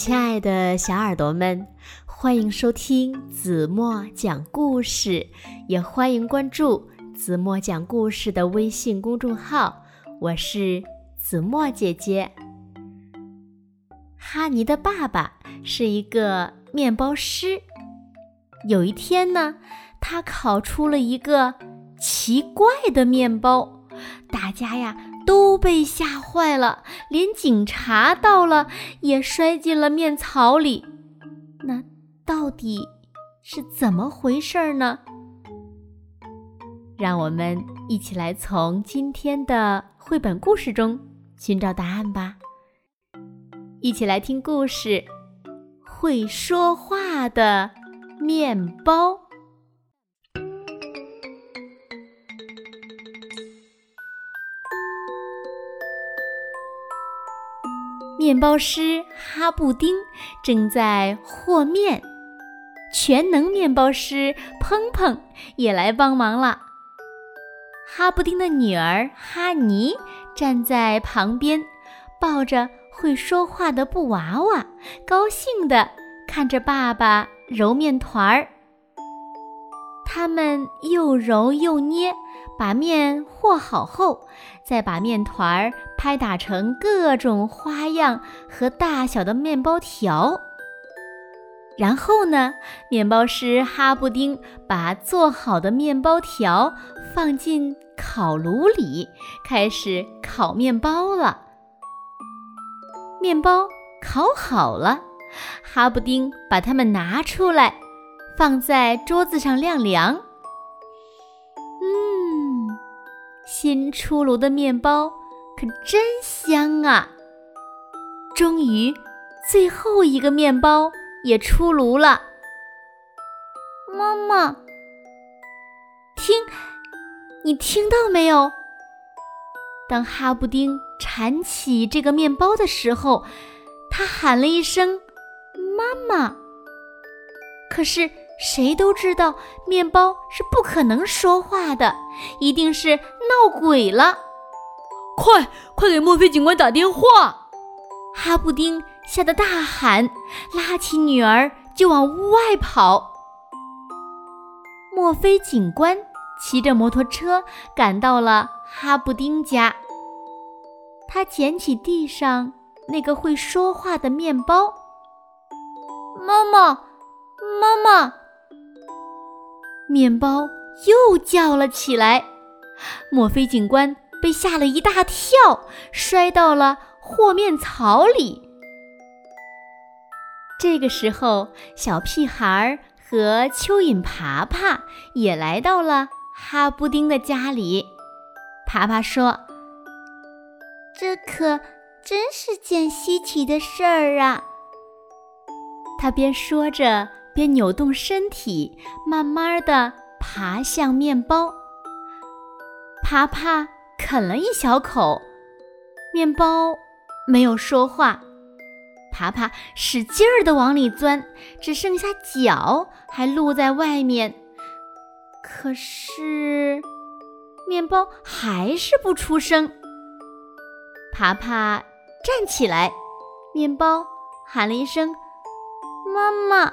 亲爱的小耳朵们，欢迎收听子墨讲故事，也欢迎关注子墨讲故事的微信公众号。我是子墨姐姐。哈尼的爸爸是一个面包师。有一天呢，他烤出了一个奇怪的面包，大家呀。都被吓坏了，连警察到了也摔进了面槽里。那到底是怎么回事呢？让我们一起来从今天的绘本故事中寻找答案吧。一起来听故事：会说话的面包。面包师哈布丁正在和面，全能面包师砰砰也来帮忙了。哈布丁的女儿哈尼站在旁边，抱着会说话的布娃娃，高兴地看着爸爸揉面团儿。他们又揉又捏。把面和好后，再把面团儿拍打成各种花样和大小的面包条。然后呢，面包师哈布丁把做好的面包条放进烤炉里，开始烤面包了。面包烤好了，哈布丁把它们拿出来，放在桌子上晾凉。新出炉的面包可真香啊！终于，最后一个面包也出炉了。妈妈，听，你听到没有？当哈布丁铲起这个面包的时候，他喊了一声“妈妈”。可是。谁都知道面包是不可能说话的，一定是闹鬼了。快快给墨菲警官打电话！哈布丁吓得大喊，拉起女儿就往屋外跑。墨菲警官骑着摩托车赶到了哈布丁家，他捡起地上那个会说话的面包，妈妈，妈妈。面包又叫了起来，墨菲警官被吓了一大跳，摔到了和面槽里。这个时候，小屁孩儿和蚯蚓爬爬也来到了哈布丁的家里。爬爬说：“这可真是件稀奇的事儿啊！”他边说着。便扭动身体，慢慢的爬向面包。爬爬啃了一小口，面包没有说话。爬爬使劲儿的往里钻，只剩下脚还露在外面。可是，面包还是不出声。爬爬站起来，面包喊了一声：“妈妈。”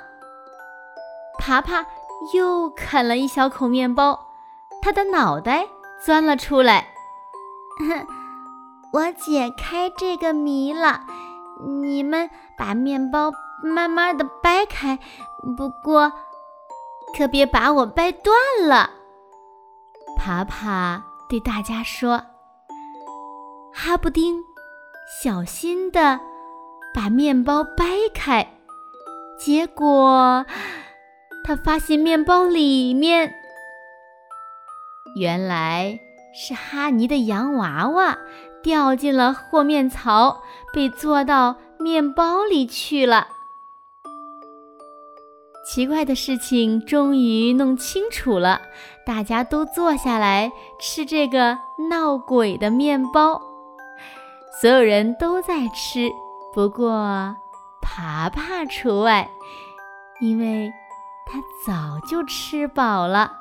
爬爬又啃了一小口面包，他的脑袋钻了出来。我解开这个谜了，你们把面包慢慢的掰开，不过可别把我掰断了。爬爬对大家说：“哈布丁，小心的把面包掰开，结果……”他发现面包里面原来是哈尼的洋娃娃掉进了和面槽，被做到面包里去了。奇怪的事情终于弄清楚了，大家都坐下来吃这个闹鬼的面包。所有人都在吃，不过爬爬除外，因为。他早就吃饱了。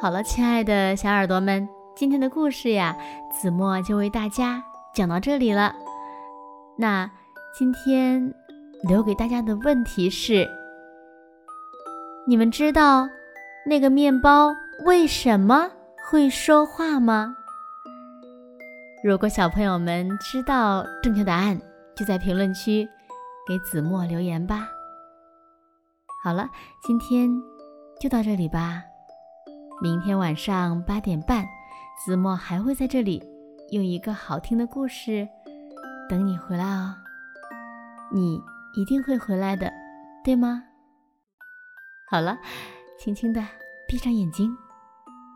好了，亲爱的小耳朵们，今天的故事呀，子墨就为大家讲到这里了。那今天留给大家的问题是：你们知道那个面包为什么会说话吗？如果小朋友们知道正确答案，就在评论区给子墨留言吧。好了，今天就到这里吧。明天晚上八点半，子墨还会在这里用一个好听的故事等你回来哦。你一定会回来的，对吗？好了，轻轻的闭上眼睛，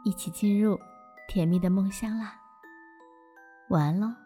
一起进入甜蜜的梦乡啦。晚安喽。